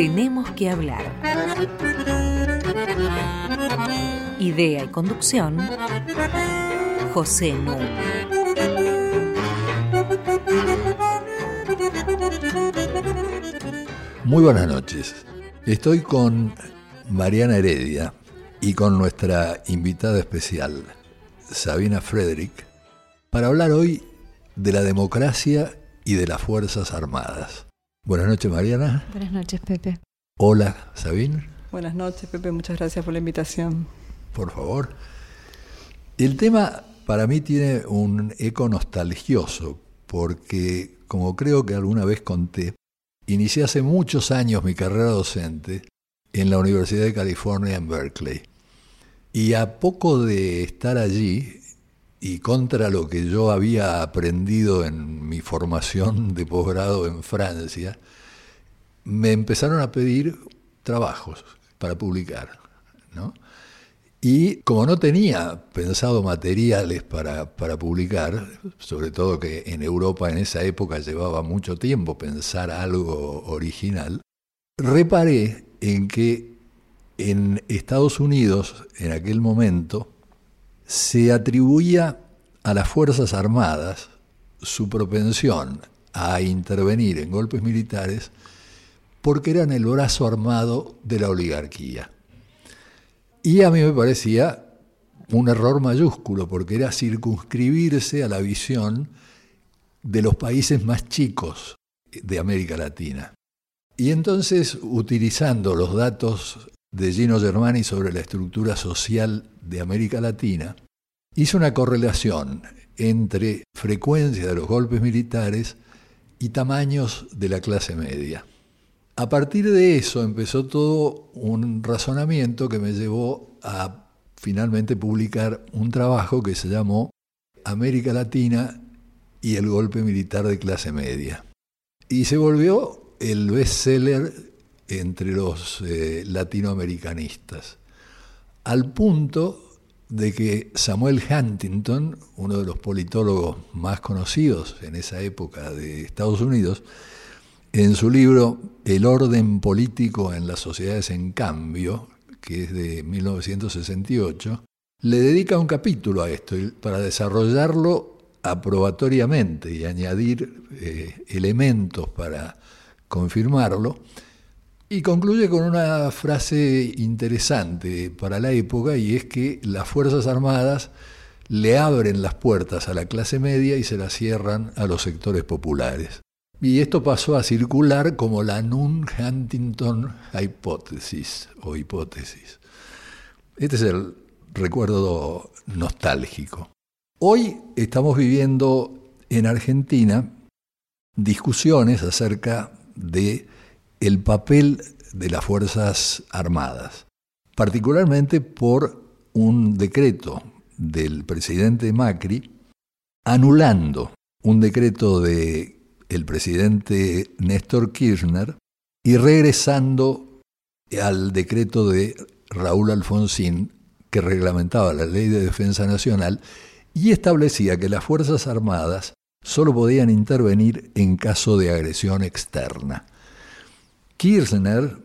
Tenemos que hablar. Idea y conducción, José Núñez. Muy buenas noches. Estoy con Mariana Heredia y con nuestra invitada especial, Sabina Frederick, para hablar hoy de la democracia y de las Fuerzas Armadas. Buenas noches, Mariana. Buenas noches, Pepe. Hola, Sabín. Buenas noches, Pepe. Muchas gracias por la invitación. Por favor. El tema para mí tiene un eco nostalgioso, porque, como creo que alguna vez conté, inicié hace muchos años mi carrera docente en la Universidad de California en Berkeley. Y a poco de estar allí, y contra lo que yo había aprendido en mi formación de posgrado en Francia, me empezaron a pedir trabajos para publicar. Y como no tenía pensado materiales para, para, publicar, sobre todo que en Europa en esa época llevaba mucho tiempo pensar algo original, reparé en que en Estados Unidos, en aquel momento, se atribuía a las Fuerzas Armadas su propensión a intervenir en golpes militares porque eran el brazo armado de la oligarquía. Y a mí me parecía un error mayúsculo porque era circunscribirse a la visión de los países más chicos de América Latina. Y entonces, utilizando los datos de Gino Germani sobre la estructura social de América Latina, hizo una correlación entre frecuencia de los golpes militares y tamaños de la clase media. A partir de eso empezó todo un razonamiento que me llevó a finalmente publicar un trabajo que se llamó América Latina y el golpe militar de clase media. Y se volvió el bestseller entre los eh, latinoamericanistas, al punto de que Samuel Huntington, uno de los politólogos más conocidos en esa época de Estados Unidos, en su libro El orden político en las sociedades en cambio, que es de 1968, le dedica un capítulo a esto para desarrollarlo aprobatoriamente y añadir eh, elementos para confirmarlo y concluye con una frase interesante para la época y es que las Fuerzas Armadas le abren las puertas a la clase media y se las cierran a los sectores populares. Y esto pasó a circular como la Nun-Huntington hipótesis o hipótesis. Este es el recuerdo nostálgico. Hoy estamos viviendo en Argentina discusiones acerca de el papel de las Fuerzas Armadas, particularmente por un decreto del presidente Macri anulando un decreto de el presidente Néstor Kirchner y regresando al decreto de Raúl Alfonsín que reglamentaba la Ley de Defensa Nacional y establecía que las Fuerzas Armadas solo podían intervenir en caso de agresión externa. Kirchner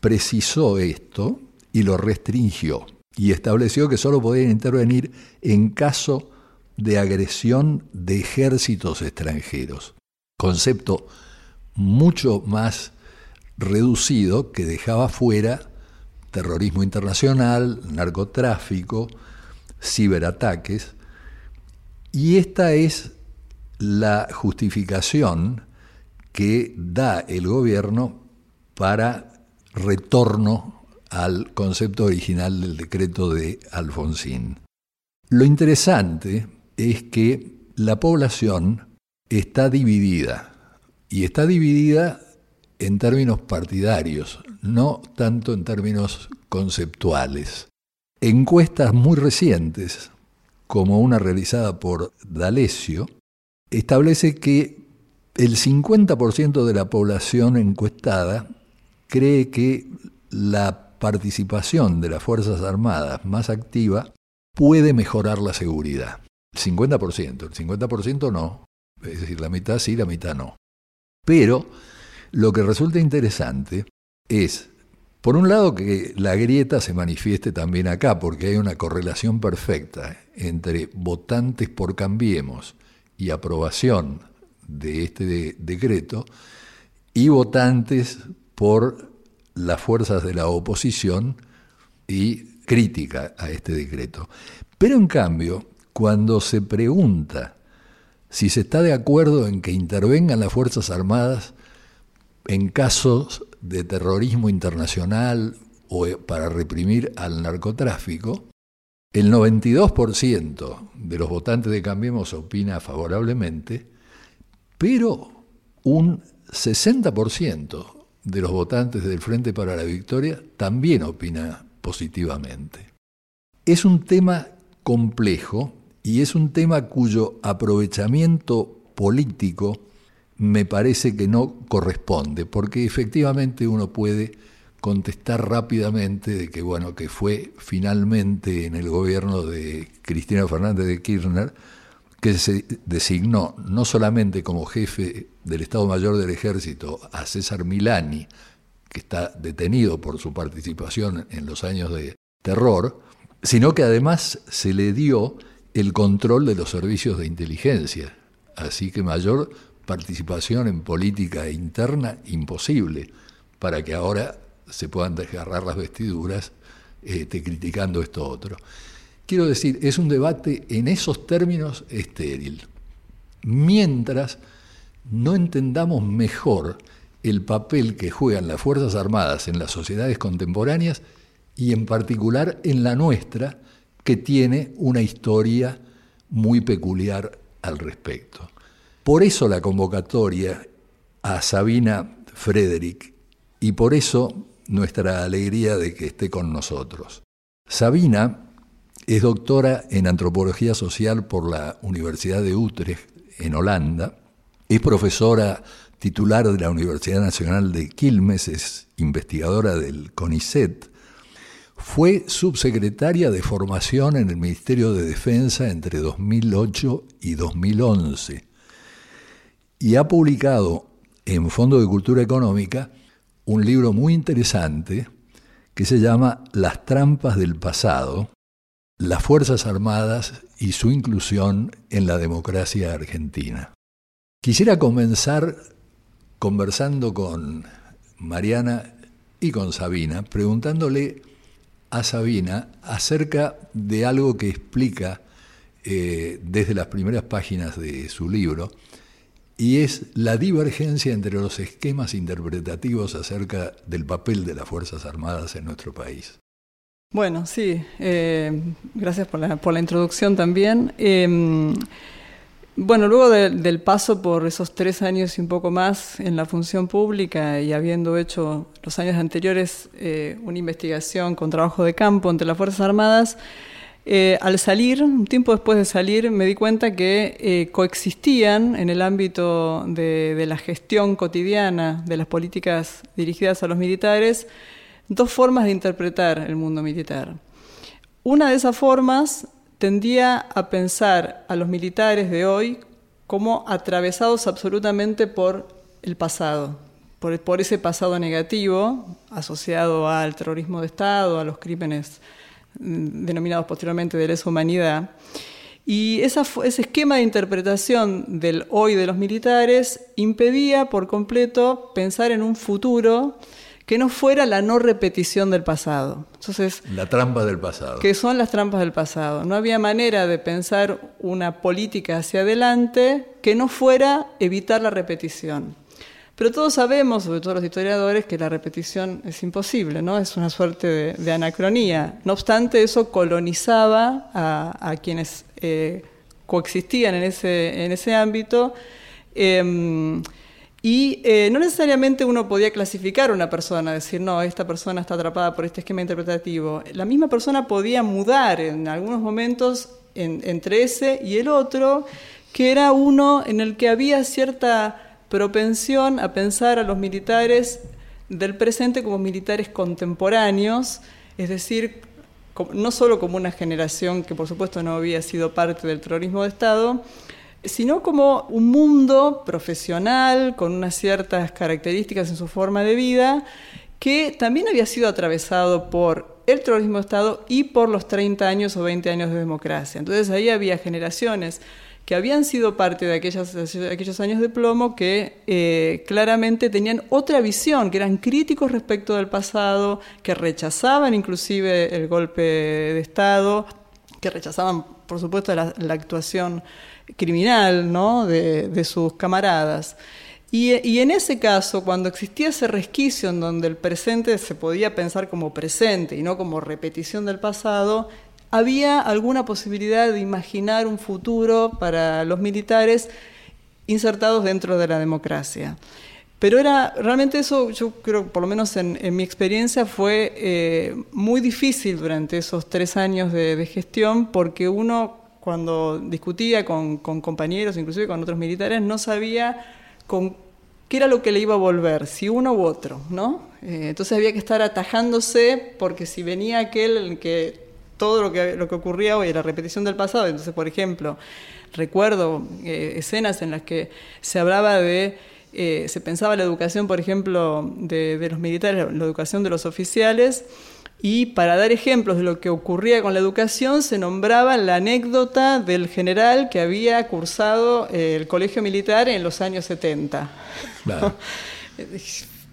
precisó esto y lo restringió y estableció que solo podían intervenir en caso de agresión de ejércitos extranjeros, concepto mucho más reducido que dejaba fuera terrorismo internacional, narcotráfico, ciberataques, y esta es la justificación que da el gobierno para retorno al concepto original del decreto de Alfonsín. Lo interesante es que la población está dividida, y está dividida en términos partidarios, no tanto en términos conceptuales. Encuestas muy recientes, como una realizada por D'Alessio, establece que el 50% de la población encuestada cree que la participación de las Fuerzas Armadas más activa puede mejorar la seguridad. El 50%, el 50% no. Es decir, la mitad sí, la mitad no. Pero lo que resulta interesante es, por un lado, que la grieta se manifieste también acá, porque hay una correlación perfecta entre votantes por Cambiemos y aprobación de este decreto y votantes por las fuerzas de la oposición y crítica a este decreto. Pero en cambio, cuando se pregunta si se está de acuerdo en que intervengan las Fuerzas Armadas en casos de terrorismo internacional o para reprimir al narcotráfico, el 92% de los votantes de Cambiemos opina favorablemente, pero un 60% de los votantes del Frente para la Victoria también opina positivamente. Es un tema complejo y es un tema cuyo aprovechamiento político me parece que no corresponde, porque efectivamente uno puede contestar rápidamente de que bueno, que fue finalmente en el gobierno de Cristina Fernández de Kirchner que se designó no solamente como jefe del Estado Mayor del Ejército a César Milani, que está detenido por su participación en los años de terror, sino que además se le dio el control de los servicios de inteligencia. Así que mayor participación en política interna imposible para que ahora se puedan desgarrar las vestiduras este, criticando esto otro. Quiero decir, es un debate en esos términos estéril. Mientras no entendamos mejor el papel que juegan las Fuerzas Armadas en las sociedades contemporáneas y en particular en la nuestra, que tiene una historia muy peculiar al respecto. Por eso la convocatoria a Sabina Frederick y por eso nuestra alegría de que esté con nosotros. Sabina es doctora en antropología social por la Universidad de Utrecht en Holanda, es profesora titular de la Universidad Nacional de Quilmes, es investigadora del CONICET, fue subsecretaria de formación en el Ministerio de Defensa entre 2008 y 2011 y ha publicado en Fondo de Cultura Económica un libro muy interesante que se llama Las trampas del pasado, las Fuerzas Armadas y su inclusión en la democracia argentina. Quisiera comenzar conversando con Mariana y con Sabina, preguntándole a Sabina acerca de algo que explica eh, desde las primeras páginas de su libro, y es la divergencia entre los esquemas interpretativos acerca del papel de las Fuerzas Armadas en nuestro país. Bueno, sí, eh, gracias por la, introducción también. Em, bueno, luego del paso por esos tres años y un poco más en la función pública y habiendo hecho los años anteriores eh, una investigación con trabajo de campo entre las Fuerzas Armadas, eh, al salir, un tiempo después de salir, me di cuenta que eh, coexistían en el ámbito de, la gestión cotidiana de las políticas dirigidas a los militares dos formas de interpretar el mundo militar. Una de esas formas tendía a pensar a los militares de hoy como atravesados absolutamente por el pasado, por, ese pasado negativo asociado al terrorismo de Estado, a los crímenes mm, denominados posteriormente de lesa humanidad. Y ese esquema de interpretación del hoy de los militares impedía por completo pensar en un futuro que no fuera la no repetición del pasado. Entonces, la trampa del pasado. Que son las trampas del pasado. No había manera de pensar una política hacia adelante que no fuera evitar la repetición. Pero todos sabemos, sobre todo los historiadores, que la repetición es imposible, ¿no? Es una suerte de, anacronía. No obstante, eso colonizaba a, quienes eh, coexistían en ese, en ese ámbito. Em, y eh, no necesariamente uno podía clasificar a una persona, decir, no, esta persona está atrapada por este esquema interpretativo. La misma persona podía mudar en algunos momentos entre ese y el otro, que era uno en el que había cierta propensión a pensar a los militares del presente como militares contemporáneos, es decir, no solo como una generación que por supuesto no había sido parte del terrorismo de Estado, sino como un mundo profesional con unas ciertas características en su forma de vida que también había sido atravesado por el terrorismo de Estado y por los 30 años o 20 años de democracia. Entonces ahí había generaciones que habían sido parte de aquellos años de plomo que eh, claramente tenían otra visión, que eran críticos respecto del pasado, que rechazaban inclusive el golpe de Estado, que rechazaban, por supuesto, la, actuación criminal ¿no? de, sus camaradas. Y, en ese caso, cuando existía ese resquicio en donde el presente se podía pensar como presente y no como repetición del pasado, había alguna posibilidad de imaginar un futuro para los militares insertados dentro de la democracia. Pero era realmente eso, yo creo, por lo menos en, mi experiencia, fue eh, muy difícil durante esos tres años de, gestión, porque uno cuando discutía con, compañeros, inclusive con otros militares, no sabía con qué era lo que le iba a volver, si uno u otro, ¿no? Eh, entonces había que estar atajándose, porque si venía aquel que todo lo que, lo que ocurría hoy, la repetición del pasado. Entonces, por ejemplo, recuerdo eh, escenas en las que se hablaba de, eh, se pensaba la educación, por ejemplo, de, los militares, la educación de los oficiales, y para dar ejemplos de lo que ocurría con la educación, se nombraba la anécdota del general que había cursado eh, el colegio militar en los años 70.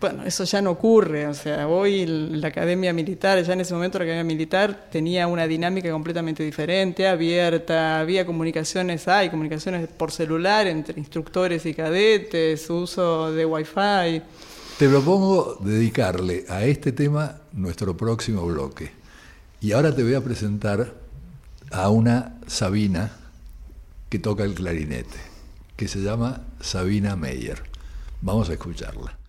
Bueno, eso ya no ocurre, o sea, hoy la academia militar, ya en ese momento la academia militar tenía una dinámica completamente diferente, abierta, había comunicaciones, hay comunicaciones por celular entre instructores y cadetes, uso de wifi. Te propongo dedicarle a este tema nuestro próximo bloque. Y ahora te voy a presentar a una Sabina que toca el clarinete, que se llama Sabina Meyer. Vamos a escucharla.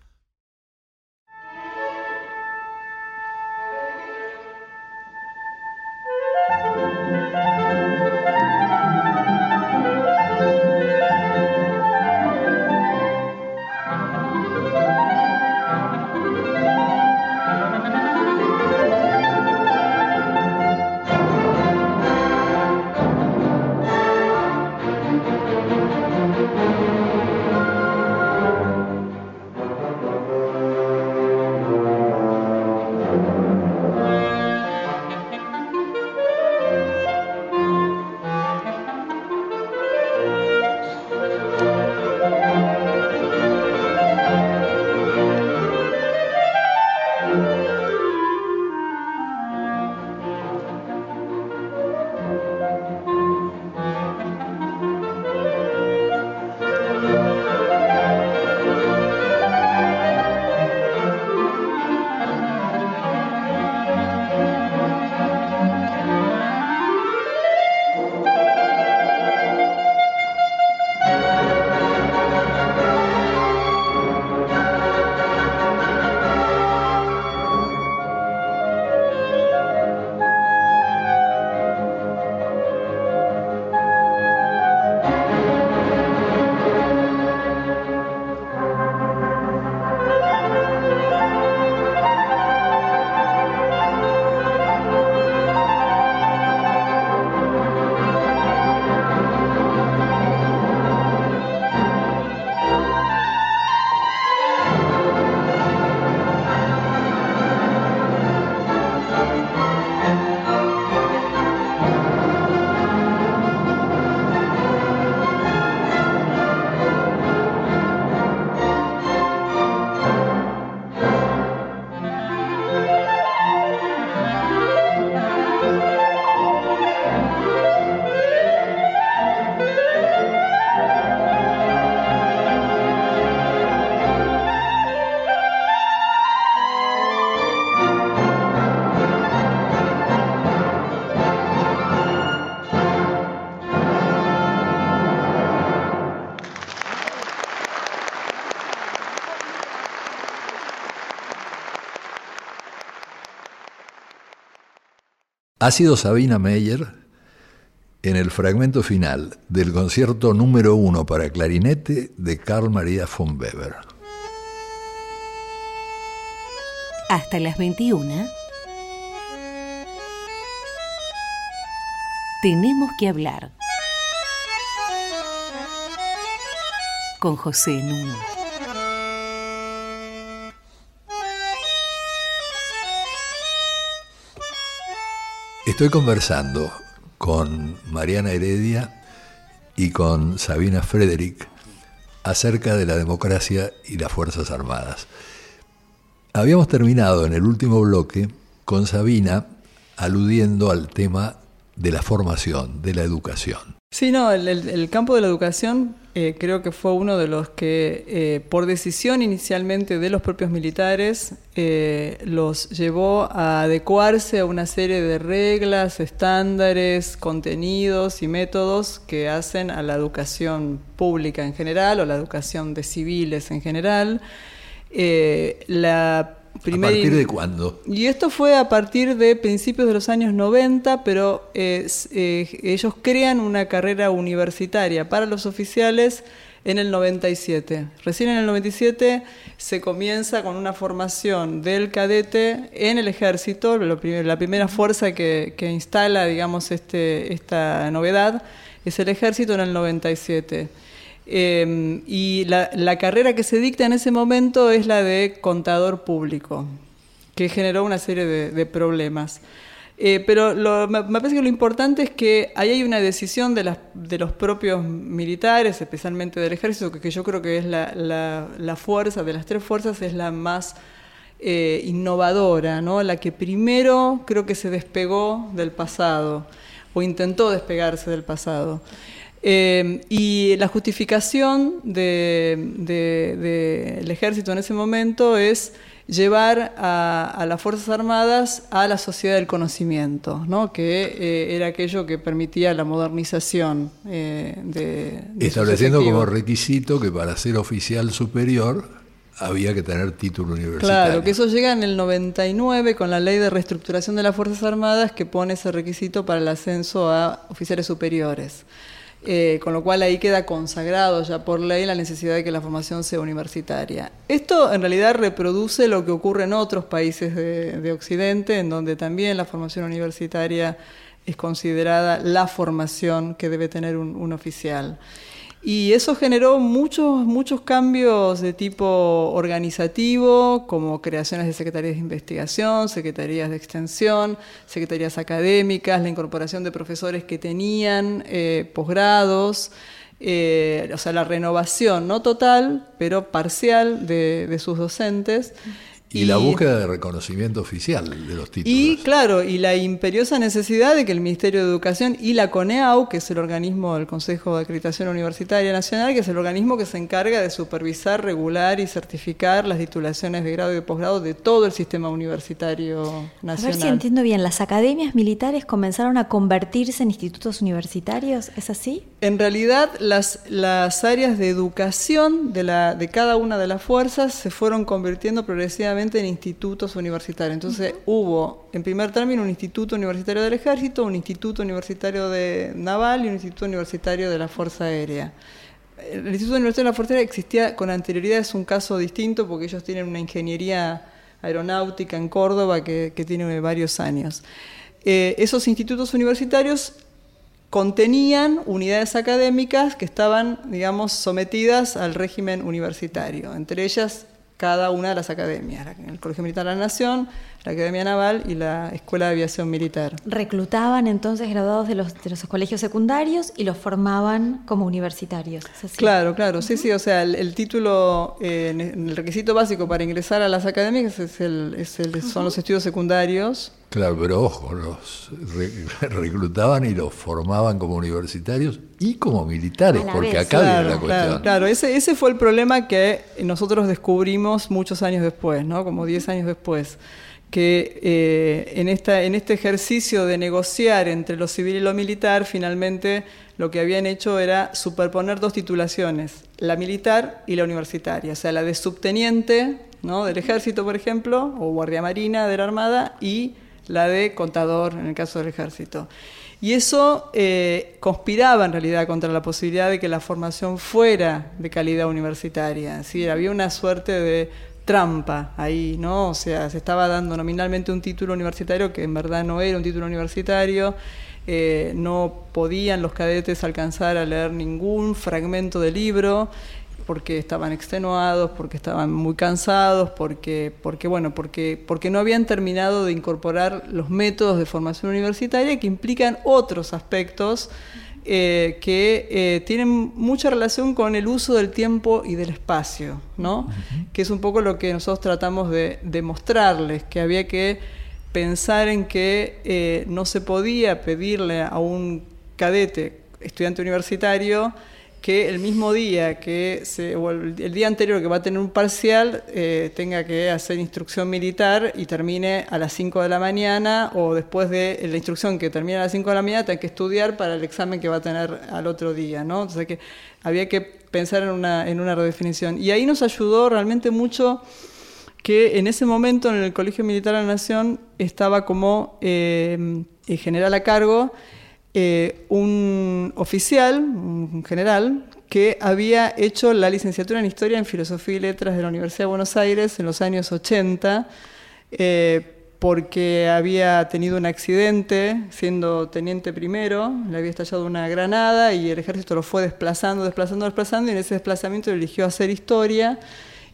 Ha sido Sabina Meyer en el fragmento final del concierto número uno para clarinete de Carl Maria von Weber. Hasta las 21. Tenemos que hablar. Con José Nuno. Estoy conversando con Mariana Heredia y con Sabina Frederick acerca de la democracia y las Fuerzas Armadas. Habíamos terminado en el último bloque con Sabina aludiendo al tema de la formación, de la educación. Sí, no, el, campo de la educación eh, creo que fue uno de los que, eh, por decisión inicialmente de los propios militares, eh, los llevó a adecuarse a una serie de reglas, estándares, contenidos y métodos que hacen a la educación pública en general o la educación de civiles en general. la ¿A partir de cuándo? Y esto fue a partir de principios de los años 90, pero eh, ellos crean una carrera universitaria para los oficiales en el 97. Recién en el 97 se comienza con una formación del cadete en el ejército, la primera fuerza que, instala, digamos, este, esta novedad es el ejército en el 97. Em, y la, carrera que se dicta en ese momento es la de contador público, que generó una serie de, problemas. Eh, pero me, parece que lo importante es que ahí hay una decisión de, los propios militares, especialmente del ejército, que, yo creo que es la, fuerza, de las tres fuerzas, es la más eh, innovadora, ¿no? la que primero creo que se despegó del pasado, o intentó despegarse del pasado. Eh, y la justificación del ejército en ese momento es llevar a, las Fuerzas Armadas a la sociedad del conocimiento, ¿no? que eh, era aquello que permitía la modernización eh, de, Estableciendo como requisito que para ser oficial superior había que tener título universitario. Claro, que eso llega en el 99 con la ley de reestructuración de las Fuerzas Armadas que pone ese requisito para el ascenso a oficiales superiores. Eh, con lo cual ahí queda consagrado ya por ley la necesidad de que la formación sea universitaria. Esto en realidad reproduce lo que ocurre en otros países de, Occidente, en donde también la formación universitaria es considerada la formación que debe tener un oficial. Y eso generó muchos, muchos cambios de tipo organizativo, como creaciones de secretarías de investigación, secretarías de extensión, secretarías académicas, la incorporación de profesores que tenían eh, posgrados, eh, o sea, la renovación, no total, pero parcial de, de sus docentes. Y, la búsqueda de reconocimiento oficial de los títulos. Y claro, y la imperiosa necesidad de que el Ministerio de Educación y la CONEAU, que es el organismo del Consejo de Acreditación Universitaria Nacional, que es el organismo que se encarga de supervisar, regular y certificar las titulaciones de grado y de posgrado de todo el sistema universitario nacional. A ver si entiendo bien, ¿las academias militares comenzaron a convertirse en institutos universitarios? ¿Es así? En realidad, las, las áreas de educación de, la, de cada una de las fuerzas se fueron convirtiendo progresivamente en institutos universitarios. Entonces hubo, en primer término, un instituto universitario del ejército, un instituto universitario de naval y un instituto universitario de la Fuerza Aérea. El Instituto Universitario de la Fuerza Aérea existía con anterioridad, es un caso distinto porque ellos tienen una ingeniería aeronáutica en Córdoba que, tiene varios años. Eh, esos institutos universitarios contenían unidades académicas que estaban, digamos, sometidas al régimen universitario, entre ellas cada una de las academias, el Colegio Militar de la Nación, la Academia Naval y la Escuela de Aviación Militar. Reclutaban entonces graduados de los, de los colegios secundarios y los formaban como universitarios. Claro, claro, sí, sí, o sea, el, título, eh, el requisito básico para ingresar a las academias es el, es el, son los estudios secundarios Claro, pero ojo, los reclutaban y los formaban como universitarios y como militares, porque acá viene la cuestión. Claro, ese, ese fue el problema que nosotros descubrimos muchos años después, ¿no? como 10 años después, que eh, en, esta, en este ejercicio de negociar entre lo civil y lo militar, finalmente lo que habían hecho era superponer dos titulaciones, la militar y la universitaria, o sea, la de subteniente ¿no? del ejército, por ejemplo, o guardia marina de la Armada, y la de contador en el caso del ejército. Y eso eh, conspiraba en realidad contra la posibilidad de que la formación fuera de calidad universitaria. Es había una suerte de trampa ahí, ¿no? O sea, se estaba dando nominalmente un título universitario que en verdad no era un título universitario. Eh, no podían los cadetes alcanzar a leer ningún fragmento de libro porque estaban extenuados, porque estaban muy cansados, porque, porque, bueno, porque, porque no habían terminado de incorporar los métodos de formación universitaria que implican otros aspectos eh, que eh, tienen mucha relación con el uso del tiempo y del espacio, ¿no? Que es un poco lo que nosotros tratamos de demostrarles, que había que pensar en que eh, no se podía pedirle a un cadete, estudiante universitario, que el mismo día que se, o el, día anterior que va a tener un parcial eh, tenga que hacer instrucción militar y termine a las 5 de la mañana o después de la instrucción que termine a las 5 de la mañana tenga que estudiar para el examen que va a tener al otro día, ¿no? Entonces que había que pensar en una, en una redefinición. Y ahí nos ayudó realmente mucho que en ese momento en el Colegio Militar de la Nación estaba como eh, general a cargo eh, un oficial, un general, que había hecho la licenciatura en Historia en Filosofía y Letras de la Universidad de Buenos Aires en los años 80, eh, porque había tenido un accidente siendo teniente primero, le había estallado una granada y el ejército lo fue desplazando, desplazando, desplazando, y en ese desplazamiento eligió hacer historia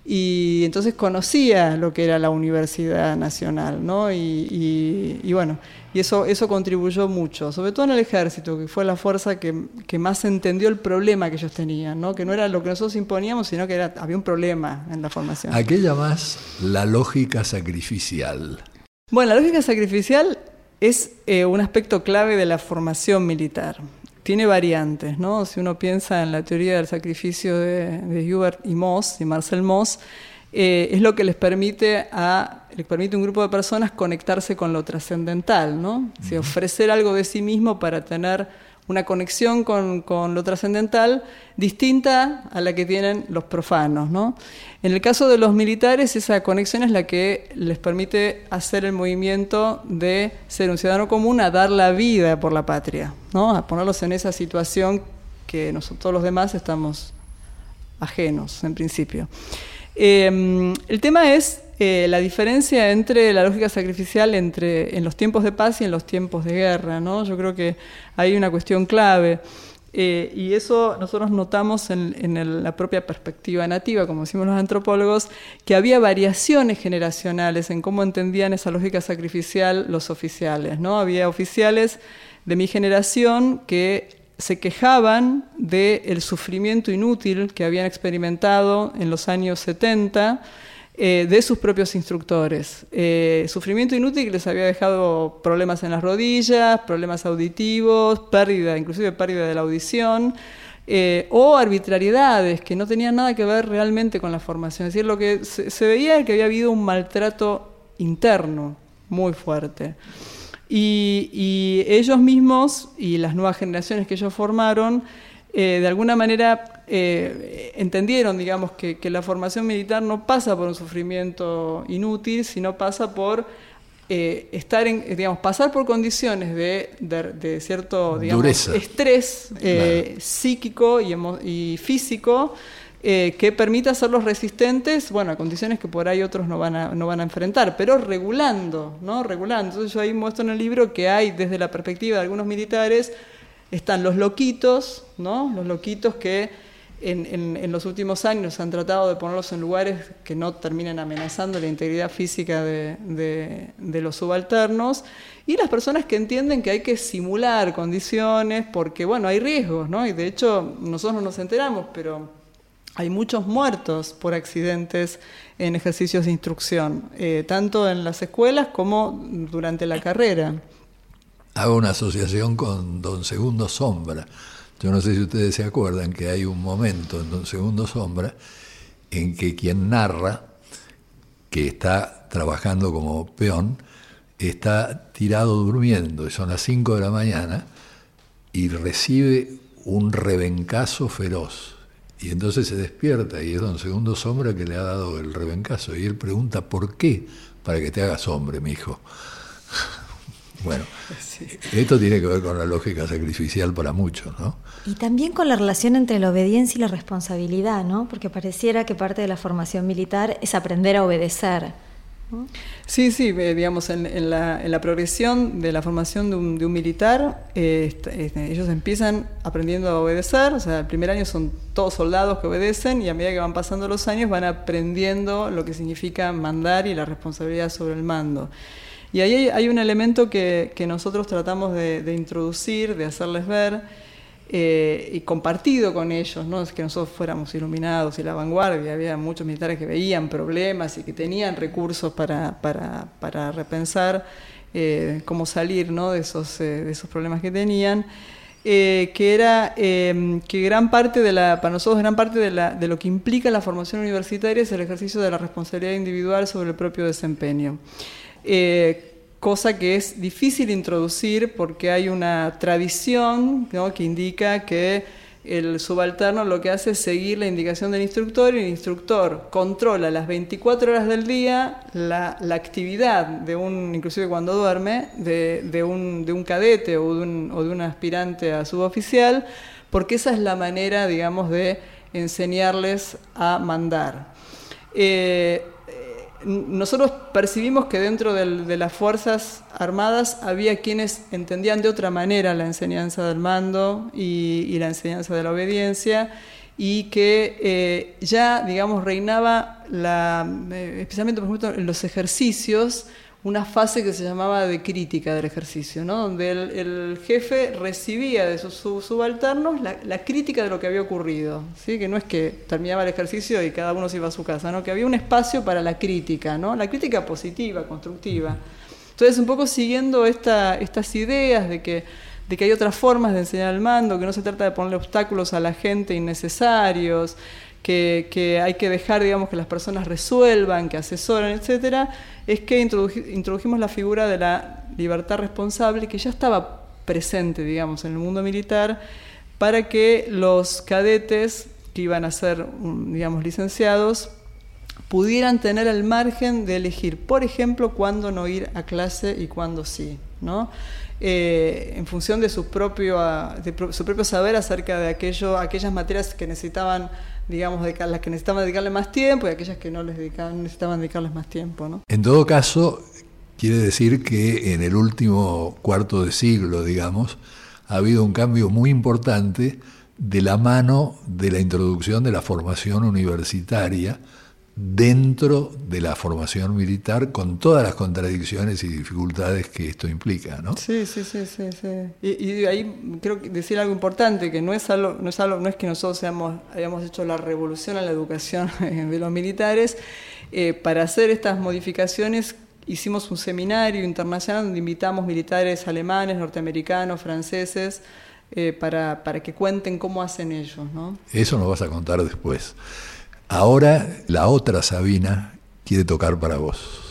y entonces conocía lo que era la Universidad Nacional, ¿no? Y, bueno, y eso, eso contribuyó mucho, sobre todo en el ejército, que fue la fuerza que, más entendió el problema que ellos tenían, ¿no? Que no era lo que nosotros imponíamos, sino que era, había un problema en la formación. ¿A qué llamás la lógica sacrificial? Bueno, la lógica sacrificial es eh, un aspecto clave de la formación militar tiene variantes, ¿no? Si uno piensa en la teoría del sacrificio de, Hubert y Moss, y Marcel Moss, eh, es lo que les permite a les permite a un grupo de personas conectarse con lo trascendental, ¿no? ofrecer algo de sí mismo para tener una conexión con, lo trascendental distinta a la que tienen los profanos. ¿no? En el caso de los militares, esa conexión es la que les permite hacer el movimiento de ser un ciudadano común a dar la vida por la patria, ¿no? a ponerlos en esa situación que nosotros los demás estamos ajenos en principio. Em, el tema es eh, la diferencia entre la lógica sacrificial entre en los tiempos de paz y en los tiempos de guerra. ¿no? Yo creo que hay una cuestión clave. Eh, y eso nosotros notamos en, la propia perspectiva nativa, como decimos los antropólogos, que había variaciones generacionales en cómo entendían esa lógica sacrificial los oficiales. ¿no? Había oficiales de mi generación que se quejaban del sufrimiento inútil que habían experimentado en los años 70 eh, de sus propios instructores. Eh, sufrimiento inútil que les había dejado problemas en las rodillas, problemas auditivos, pérdida, inclusive pérdida de la audición. Eh, o arbitrariedades que no tenían nada que ver realmente con la formación. Es decir, lo que se, veía es que había habido un maltrato interno muy fuerte. y, ellos mismos y las nuevas generaciones que ellos formaron eh, de alguna manera eh, entendieron, digamos, que, la formación militar no pasa por un sufrimiento inútil, sino pasa por eh, estar en, digamos, pasar por condiciones de, cierto, estrés psíquico y, físico que permita hacerlos resistentes, bueno, a condiciones que por ahí otros no van a, no van a enfrentar, pero regulando, ¿no? Regulando. Entonces yo ahí muestro en el libro que hay, desde la perspectiva de algunos militares, están los loquitos, ¿no? Los loquitos que en, los últimos años han tratado de ponerlos en lugares que no terminen amenazando la integridad física de, los subalternos, y las personas que entienden que hay que simular condiciones porque, bueno, hay riesgos, ¿no? Y de hecho, nosotros no nos enteramos, pero hay muchos muertos por accidentes en ejercicios de instrucción, eh, tanto en las escuelas como durante la carrera hago una asociación con Don Segundo Sombra. Yo no sé si ustedes se acuerdan que hay un momento en Don Segundo Sombra en que quien narra, que está trabajando como peón, está tirado durmiendo, y son las 5 de la mañana, y recibe un rebencazo feroz. Y entonces se despierta y es don Segundo Sombra que le ha dado el rebencazo. Y él pregunta, ¿por qué? Para que te hagas hombre, mi hijo. Bueno, esto tiene que ver con la lógica sacrificial para muchos, ¿no? Y también con la relación entre la obediencia y la responsabilidad, ¿no? Porque pareciera que parte de la formación militar es aprender a obedecer, Sí, sí, eh, digamos, en, la, progresión de la formación de un, militar, eh, este, ellos empiezan aprendiendo a obedecer, o sea, el primer año son todos soldados que obedecen y a medida que van pasando los años van aprendiendo lo que significa mandar y la responsabilidad sobre el mando. Y ahí hay, un elemento que, nosotros tratamos de introducir, de hacerles ver, eh, y compartido con ellos, no es que nosotros fuéramos iluminados y la vanguardia, había muchos militares que veían problemas y que tenían recursos para, para, repensar eh, cómo salir ¿no? de, esos, eh, de esos problemas que tenían. que era que gran parte de la, para nosotros gran parte de, la, de lo que implica la formación universitaria es el ejercicio de la responsabilidad individual sobre el propio desempeño cosa que es difícil introducir porque hay una tradición que indica que el subalterno lo que hace es seguir la indicación del instructor y el instructor controla las 24 horas del día la, actividad de un, inclusive cuando duerme, de, un, de un, cadete o de un, o de un aspirante a suboficial, porque esa es la manera, digamos, de enseñarles a mandar. Eh, nosotros percibimos que dentro de las Fuerzas Armadas había quienes entendían de otra manera la enseñanza del mando y, la enseñanza de la obediencia y que eh, ya, digamos, reinaba, la, eh, especialmente por ejemplo en los ejercicios, una fase que se llamaba de crítica del ejercicio, ¿no? donde el, jefe recibía de sus subalternos la, crítica de lo que había ocurrido, ¿sí? que no es que terminaba el ejercicio y cada uno se iba a su casa, ¿no? que había un espacio para la crítica, ¿no? la crítica positiva, constructiva. Entonces, un poco siguiendo esta, estas ideas de que, de que hay otras formas de enseñar el mando, que no se trata de ponerle obstáculos a la gente innecesarios, que, hay que dejar, digamos, que las personas resuelvan, que asesoren, etcétera, es que introdujimos la figura de la libertad responsable que ya estaba presente, digamos, en el mundo militar, para que los cadetes que iban a ser, digamos, licenciados, pudieran tener el margen de elegir, por ejemplo, cuándo no ir a clase y cuándo sí, ¿no? Eh, en función de su propio, de su propio saber acerca de aquellas materias que necesitaban digamos, las que necesitaban dedicarle más tiempo y aquellas que no les dedicaban, necesitaban dedicarles más tiempo. ¿no? En todo caso, quiere decir que en el último cuarto de siglo, digamos, ha habido un cambio muy importante de la mano de la introducción de la formación universitaria dentro de la formación militar con todas las contradicciones y dificultades que esto implica, ¿no? Sí, sí, sí, sí. Y, ahí creo que decir algo importante, que no es algo, no es algo, no es que nosotros hayamos, hayamos hecho la revolución en la educación de los militares, eh, para hacer estas modificaciones hicimos un seminario internacional donde invitamos militares alemanes, norteamericanos, franceses, eh, para, para que cuenten cómo hacen ellos, ¿no? Eso nos vas a contar después. Ahora la otra Sabina quiere tocar para vos.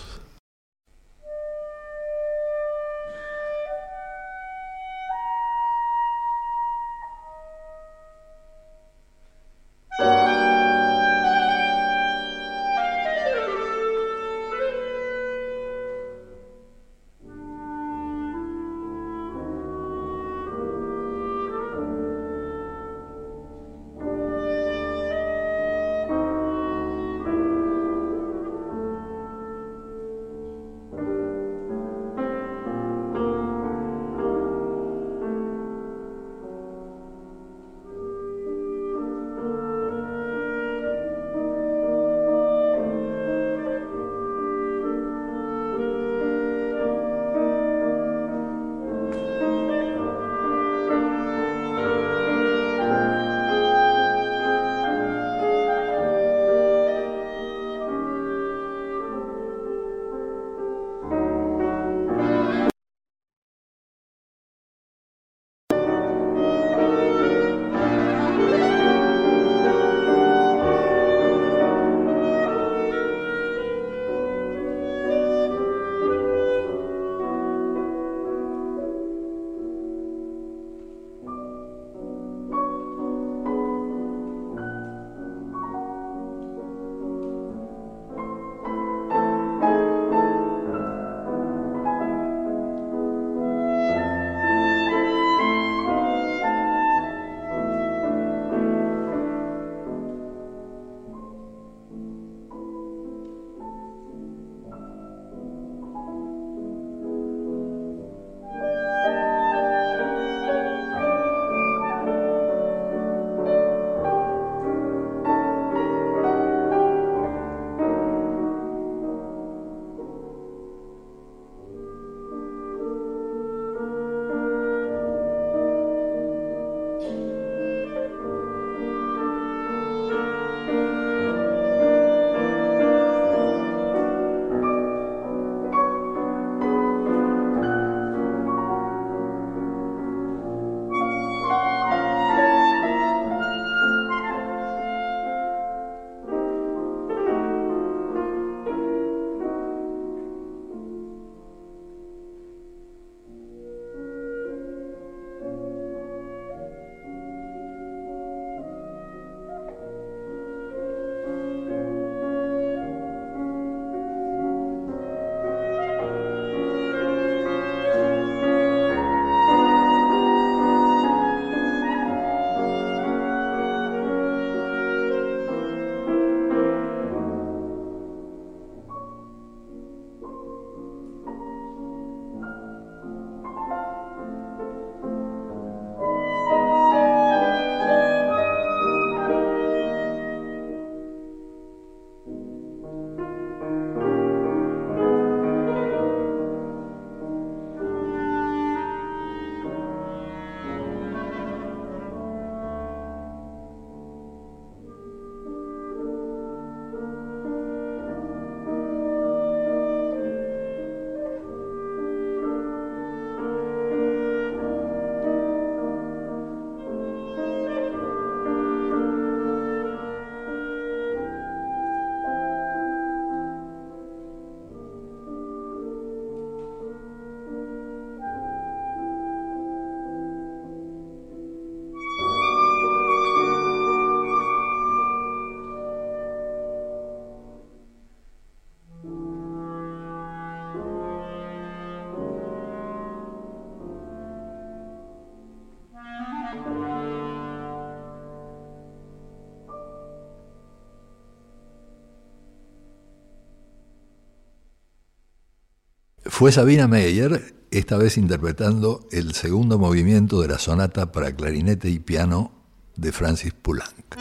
Fue Sabina Meyer, esta vez interpretando el segundo movimiento de la sonata para clarinete y piano de Francis Poulenc.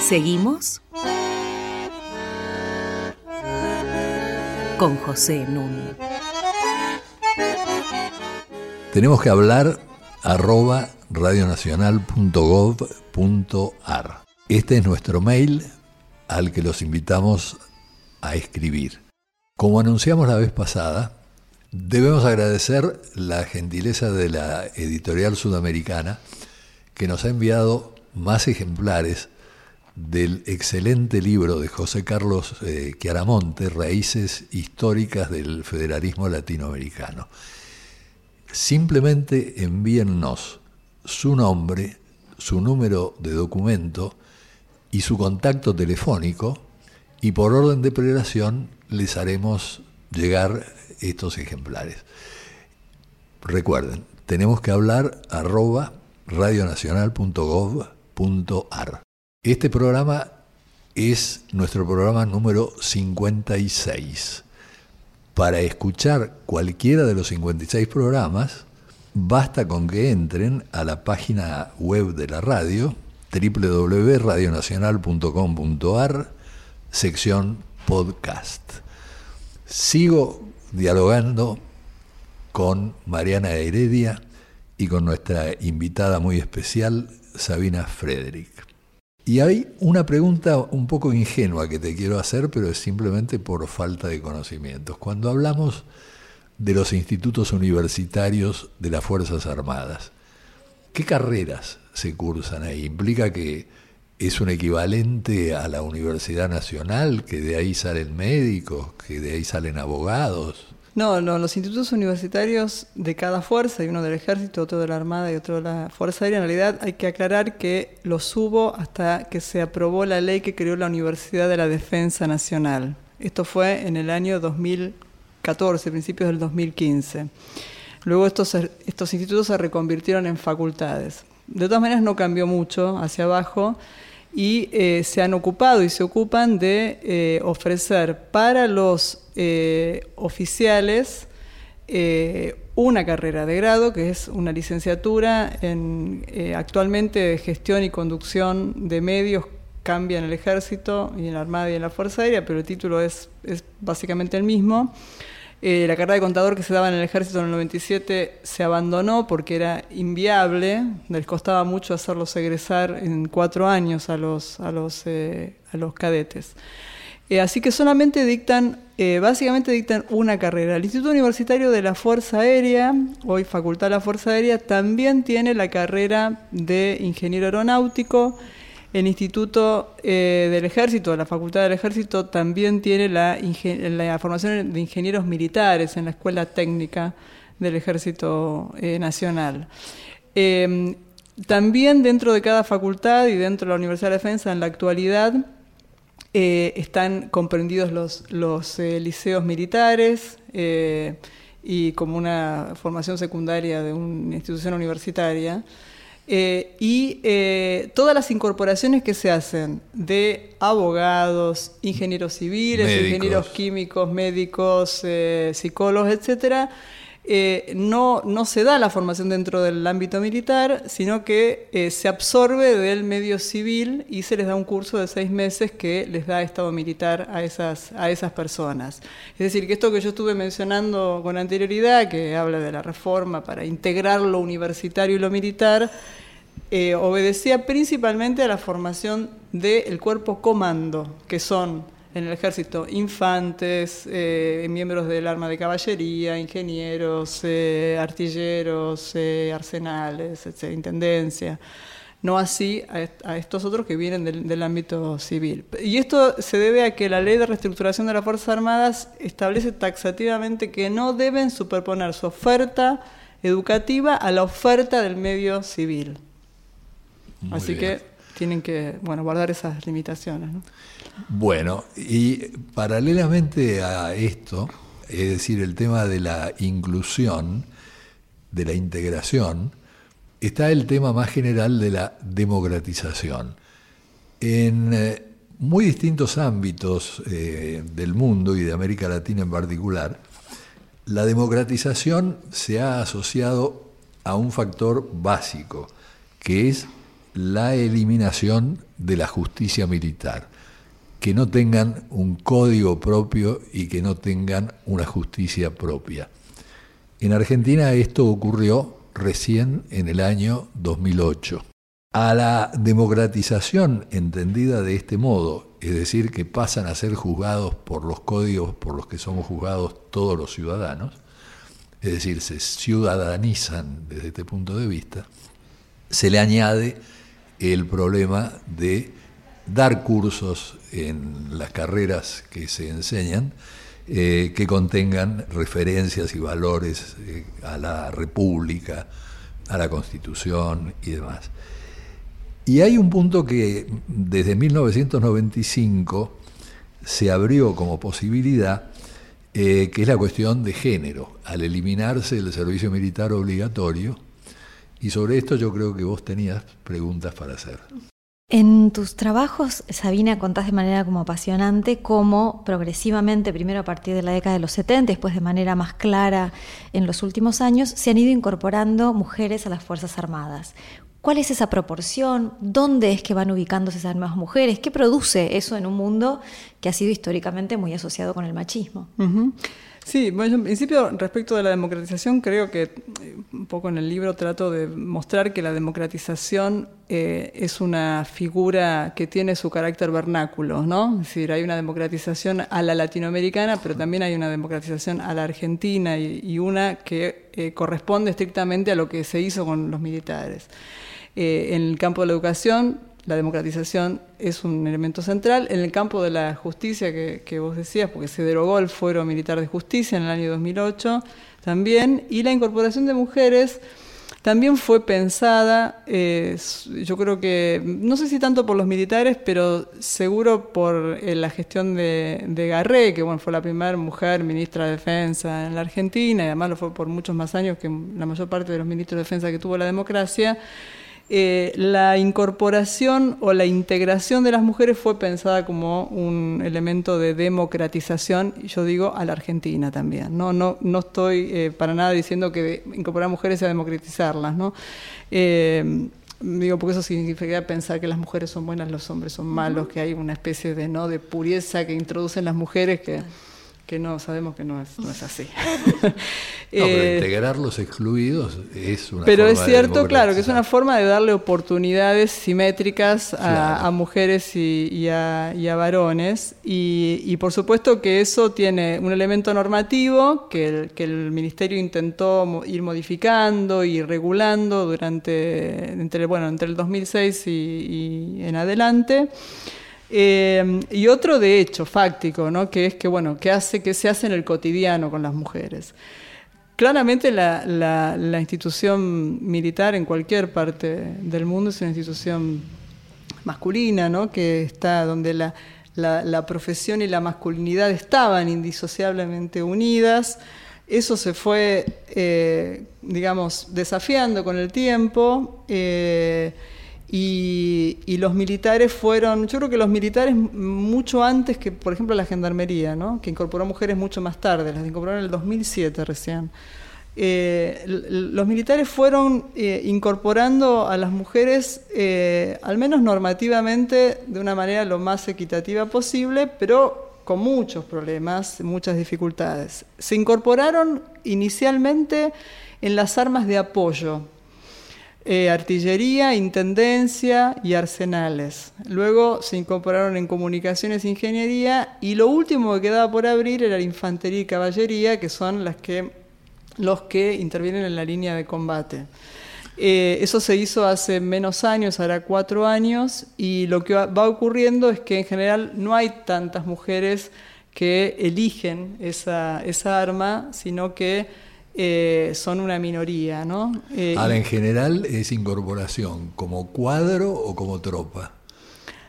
Seguimos con José Núñez. Tenemos que hablar arroba radionacional.gov.ar. Este es nuestro mail al que los invitamos a escribir. Como anunciamos la vez pasada, debemos agradecer la gentileza de la editorial sudamericana que nos ha enviado más ejemplares del excelente libro de José Carlos eh, Chiaramonte, Raíces Históricas del Federalismo Latinoamericano. Simplemente envíennos su nombre, su número de documento y su contacto telefónico y por orden de prelación les haremos llegar estos ejemplares. Recuerden, tenemos que hablar arroba radionacional.gov.ar. Este programa es nuestro programa número 56. Para escuchar cualquiera de los 56 programas, basta con que entren a la página web de la radio, www.radionacional.com.ar, sección podcast. Sigo dialogando con Mariana Heredia y con nuestra invitada muy especial, Sabina Frederick. Y hay una pregunta un poco ingenua que te quiero hacer, pero es simplemente por falta de conocimientos. Cuando hablamos de los institutos universitarios de las Fuerzas Armadas, ¿qué carreras se cursan ahí? ¿Implica que es un equivalente a la Universidad Nacional, que de ahí salen médicos, que de ahí salen abogados? No, no, los institutos universitarios de cada fuerza, hay uno del ejército, otro de la Armada y otro de la Fuerza Aérea, en realidad hay que aclarar que los hubo hasta que se aprobó la ley que creó la Universidad de la Defensa Nacional. Esto fue en el año 2014, principios del 2015. Luego estos, estos institutos se reconvirtieron en facultades. De todas maneras no cambió mucho hacia abajo y eh, se han ocupado y se ocupan de eh, ofrecer para los eh, oficiales una carrera de grado, que es una licenciatura en actualmente gestión y conducción de medios, cambia en el ejército y en la Armada y en la Fuerza Aérea, pero el título es, es básicamente el mismo. Eh, la carrera de contador que se daba en el ejército en el 97 se abandonó porque era inviable, les costaba mucho hacerlos egresar en cuatro años a los, a los, eh, a los cadetes. Eh, así que solamente dictan, básicamente dictan una carrera. El Instituto Universitario de la Fuerza Aérea, hoy Facultad de la Fuerza Aérea, también tiene la carrera de ingeniero aeronáutico el Instituto eh, del Ejército, la Facultad del Ejército, también tiene la, formación de ingenieros militares en la Escuela Técnica del Ejército eh, Nacional. Em, también dentro de cada facultad y dentro de la Universidad de Defensa en la actualidad eh, están comprendidos los, los liceos militares y como una formación secundaria de una institución universitaria. Eh, y eh, todas las incorporaciones que se hacen de abogados, ingenieros civiles, ingenieros químicos, médicos, eh, psicólogos, etcétera, no, no se da la formación dentro del ámbito militar, sino que se absorbe del medio civil y se les da un curso de seis meses que les da estado militar a esas, a esas personas. Es decir, que esto que yo estuve mencionando con anterioridad, que habla de la reforma para integrar lo universitario y lo militar, eh, obedecía principalmente a la formación del cuerpo comando, que son en el ejército infantes, eh, miembros del arma de caballería, ingenieros, eh, artilleros, arsenales, etc., intendencia. No así a, estos otros que vienen del, del, ámbito civil. Y esto se debe a que la ley de reestructuración de las Fuerzas Armadas establece taxativamente que no deben superponer su oferta educativa a la oferta del medio civil. Así que tienen que bueno, guardar esas limitaciones. Bueno, y paralelamente a esto, es decir, el tema de la inclusión, de la integración, está el tema más general de la democratización. En eh, muy distintos ámbitos eh, del mundo y de América Latina en particular, la democratización se ha asociado a un factor básico, que es la eliminación de la justicia militar, que no tengan un código propio y que no tengan una justicia propia. En Argentina esto ocurrió recién en el año 2008. A la democratización entendida de este modo, es decir, que pasan a ser juzgados por los códigos por los que somos juzgados todos los ciudadanos, es decir, se ciudadanizan desde este punto de vista, se le añade el problema de dar cursos en las carreras que se enseñan eh, que contengan referencias y valores eh, a la República, a la Constitución y demás. Y hay un punto que desde 1995 se abrió como posibilidad, eh, que es la cuestión de género, al eliminarse el servicio militar obligatorio. Y sobre esto yo creo que vos tenías preguntas para hacer. En tus trabajos, Sabina, contás de manera como apasionante cómo progresivamente, primero a partir de la década de los 70, después de manera más clara en los últimos años, se han ido incorporando mujeres a las Fuerzas Armadas. ¿Cuál es esa proporción? ¿Dónde es que van ubicándose esas nuevas mujeres? ¿Qué produce eso en un mundo que ha sido históricamente muy asociado con el machismo? Sí, bueno, en principio respecto de la democratización creo que eh, un poco en el libro trato de mostrar que la democratización eh, es una figura que tiene su carácter vernáculo, ¿no? Es decir, hay una democratización a la latinoamericana, pero también hay una democratización a la argentina y, una que eh, corresponde estrictamente a lo que se hizo con los militares. en el campo de la educación la democratización es un elemento central. En el campo de la justicia que, vos decías, porque se derogó el fuero militar de justicia en el año 2008 también, y la incorporación de mujeres también fue pensada, yo creo que, no sé si tanto por los militares, pero seguro por eh, la gestión de, de, Garré, que bueno, fue la primera mujer ministra de Defensa en la Argentina, y además lo fue por muchos más años que la mayor parte de los ministros de Defensa que tuvo la democracia. Eh, la incorporación o la integración de las mujeres fue pensada como un elemento de democratización, yo digo a la Argentina también. No, no, no estoy eh, para nada diciendo que incorporar mujeres sea democratizarlas, ¿no? Eh, digo porque eso significa pensar que las mujeres son buenas, los hombres son malos, que hay una especie de no de pureza que introducen las mujeres que que no sabemos que no es, no es así. no, pero eh, integrar los excluidos es una Pero es cierto, claro, que es una forma de darle oportunidades simétricas a, mujeres y, a, varones. Y, por supuesto que eso tiene un elemento normativo que el, que el Ministerio intentó ir modificando y regulando durante entre, bueno, entre el 2006 y, y en adelante. Eh, y otro de hecho fáctico, ¿no? que es que, bueno, que hace que se hace en el cotidiano con las mujeres. Claramente la, la, institución militar en cualquier parte del mundo es una institución masculina, ¿no? que está donde la, la, profesión y la masculinidad estaban indisociablemente unidas. Eso se fue, eh, digamos, desafiando con el tiempo. Eh, y, los militares fueron, yo creo que los militares mucho antes que, por ejemplo, la gendarmería, ¿no? que incorporó mujeres mucho más tarde, las incorporaron en el 2007 recién. Eh, los militares fueron eh, incorporando a las mujeres, eh, al menos normativamente, de una manera lo más equitativa posible, pero con muchos problemas, muchas dificultades. Se incorporaron inicialmente en las armas de apoyo, eh, artillería, intendencia y arsenales. Luego se incorporaron en comunicaciones e ingeniería y lo último que quedaba por abrir era la infantería y caballería, que son las que, los que intervienen en la línea de combate. Eh, eso se hizo hace menos años, ahora cuatro años, y lo que va ocurriendo es que en general no hay tantas mujeres que eligen esa, esa arma, sino que eh, son una minoría, ¿no? Eh, Ahora, en general es incorporación, como cuadro o como tropa.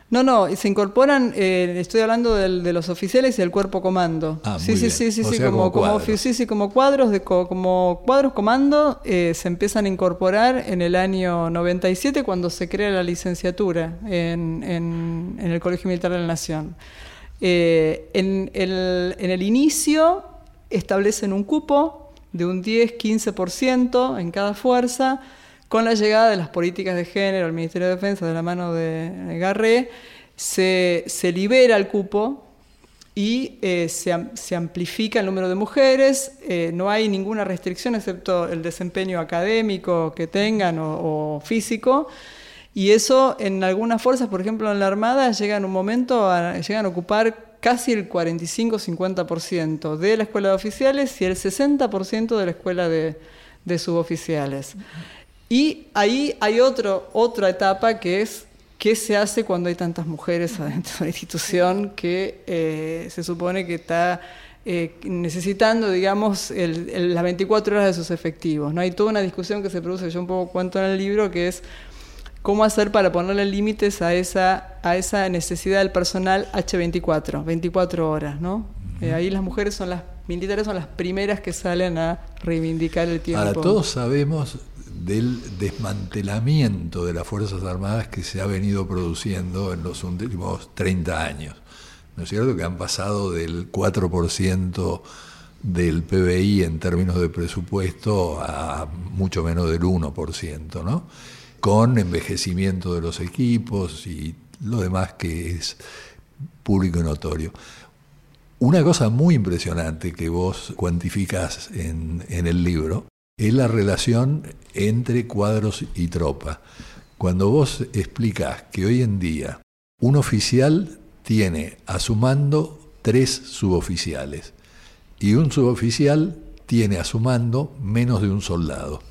No, no, se incorporan, eh, estoy hablando del, de los oficiales y del cuerpo comando. Ah, sí, muy sí, bien. sí, sí, O sí, sea, como, como como, cuadros. sí, sí, como cuadros de co- como cuadros comando eh, se empiezan a incorporar en el año 97 cuando se crea la licenciatura en, en- en el Colegio Militar de la Nación. Eh, en, el, en el inicio establecen un cupo de un 10-15% en cada fuerza. Con la llegada de las políticas de género al Ministerio de Defensa de la mano de Garré, se, libera el cupo y eh, se, am- se amplifica el número de mujeres, eh, no hay ninguna restricción excepto el desempeño académico que tengan o, físico, y eso en algunas fuerzas, por ejemplo en la Armada, llega en un momento a, llegan a ocupar casi el 45-50% de la escuela de oficiales y el 60% de la escuela de, suboficiales. Y ahí hay otro, otra etapa que es qué se hace cuando hay tantas mujeres adentro de la institución que eh, se supone que está eh, necesitando, digamos, las 24 horas de sus efectivos. ¿no? Hay toda una discusión que se produce, yo un poco cuento en el libro, que es cómo hacer para ponerle límites a esa, a esa necesidad del personal H24, 24 horas. ¿no? Eh, ahí las mujeres son las militares son las primeras que salen a reivindicar el tiempo. Ahora, todos sabemos del desmantelamiento de las Fuerzas Armadas que se ha venido produciendo en los últimos 30 años. ¿No es cierto? Que han pasado del 4% del PBI en términos de presupuesto a mucho menos del 1%, ¿no? Con envejecimiento de los equipos y lo demás que es público y notorio. Una cosa muy impresionante que vos cuantificás en, en el libro es la relación entre cuadros y tropa. Cuando vos explicás que hoy en día un oficial tiene a su mando tres suboficiales y un suboficial tiene a su mando menos de un soldado.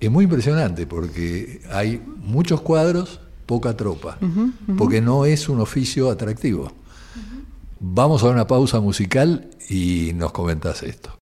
Es muy impresionante porque hay muchos cuadros, poca tropa, porque no es un oficio atractivo. Vamos a una pausa musical y nos comentas esto.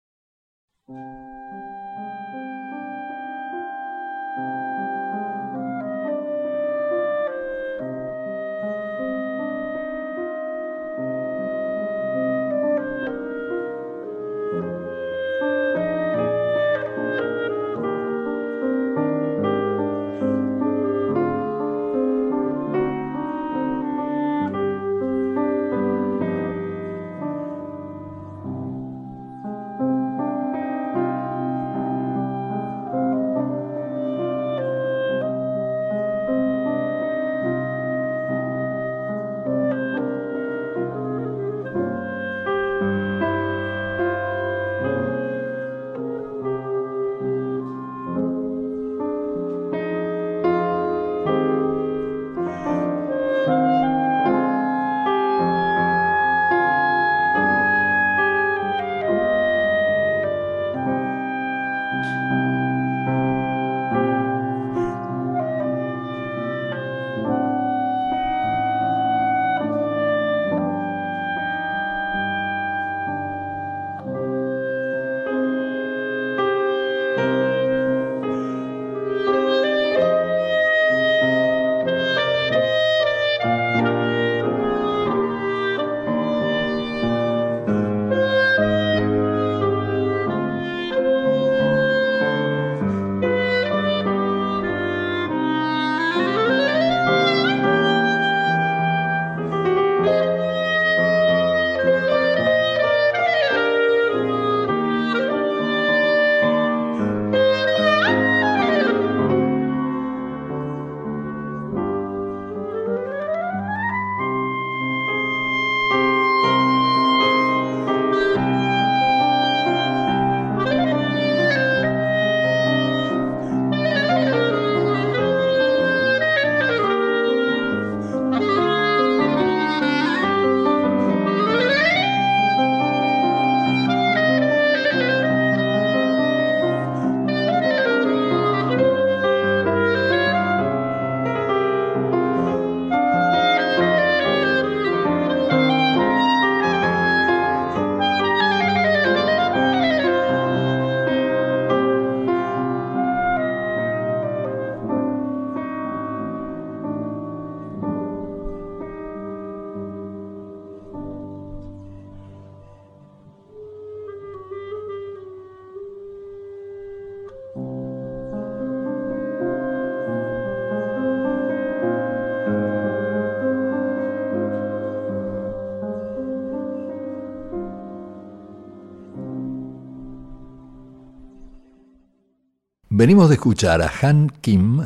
Venimos de escuchar a Han Kim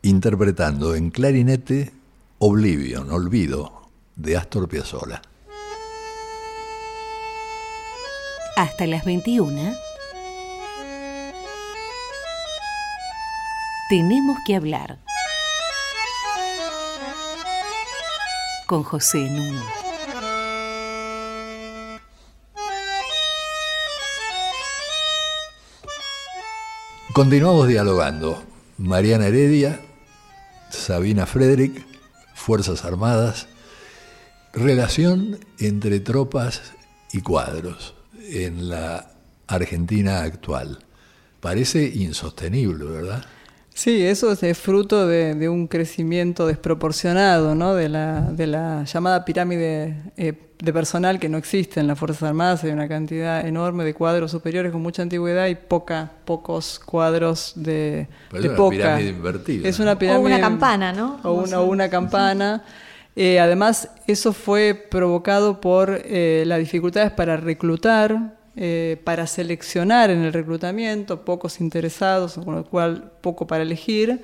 interpretando en clarinete Oblivion, Olvido, de Astor Piazzolla. Hasta las 21. Tenemos que hablar. Con José Nuno. Continuamos dialogando. Mariana Heredia, Sabina Frederick, Fuerzas Armadas, relación entre tropas y cuadros en la Argentina actual. Parece insostenible, ¿verdad? Sí, eso es fruto de, un crecimiento desproporcionado ¿no? de, la, de la llamada pirámide eh, de personal que no existe en las Fuerzas Armadas. Hay una cantidad enorme de cuadros superiores con mucha antigüedad y poca, pocos cuadros de, es una pirámide invertida. Es una pirámide, o una campana, ¿no? O una, una campana. Eh, además, eso fue provocado por eh, las dificultades para reclutar eh, para seleccionar en el reclutamiento, pocos interesados, con lo cual poco para elegir,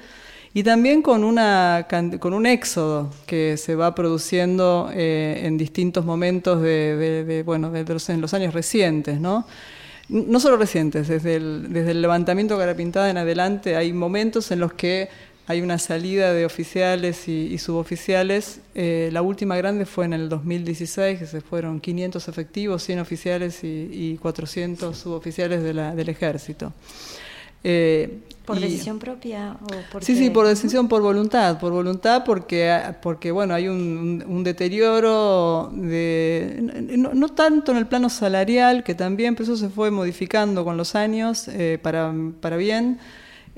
y también con, una, con un éxodo que se va produciendo eh, en distintos momentos de, bueno, en los años recientes, ¿no? No solo recientes, desde el, desde el levantamiento Carapintada en adelante hay momentos en los que hay una salida de oficiales y, suboficiales. Eh, la última grande fue en el 2016, que se fueron 500 efectivos, 100 oficiales y, 400 suboficiales del ejército. Eh, ¿Por decisión propia? O sí, sí, por decisión, por voluntad. Por voluntad porque, porque bueno, hay un, deterioro, de, no, tanto en el plano salarial, que también, pero eso se fue modificando con los años eh, para, para bien,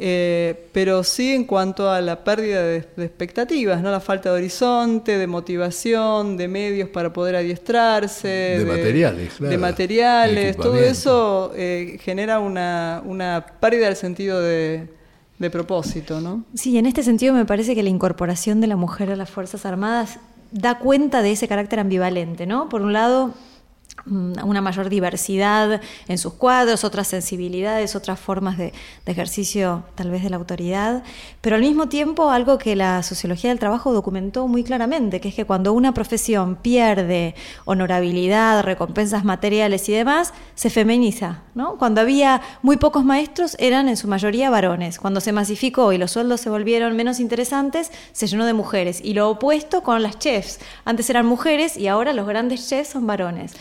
eh, pero sí en cuanto a la pérdida de, expectativas, ¿no? la falta de horizonte, de motivación, de medios para poder adiestrarse, de, materiales, claro, de materiales, todo eso eh, genera una, una, pérdida del sentido de, de propósito, ¿no? Sí, en este sentido me parece que la incorporación de la mujer a las Fuerzas Armadas da cuenta de ese carácter ambivalente, ¿no? Por un lado, una mayor diversidad en sus cuadros, otras sensibilidades, otras formas de, ejercicio tal vez de la autoridad, pero al mismo tiempo algo que la sociología del trabajo documentó muy claramente, que es que cuando una profesión pierde honorabilidad, recompensas materiales y demás, se feminiza. ¿no? Cuando había muy pocos maestros eran en su mayoría varones, cuando se masificó y los sueldos se volvieron menos interesantes, se llenó de mujeres, y lo opuesto con las chefs, antes eran mujeres y ahora los grandes chefs son varones.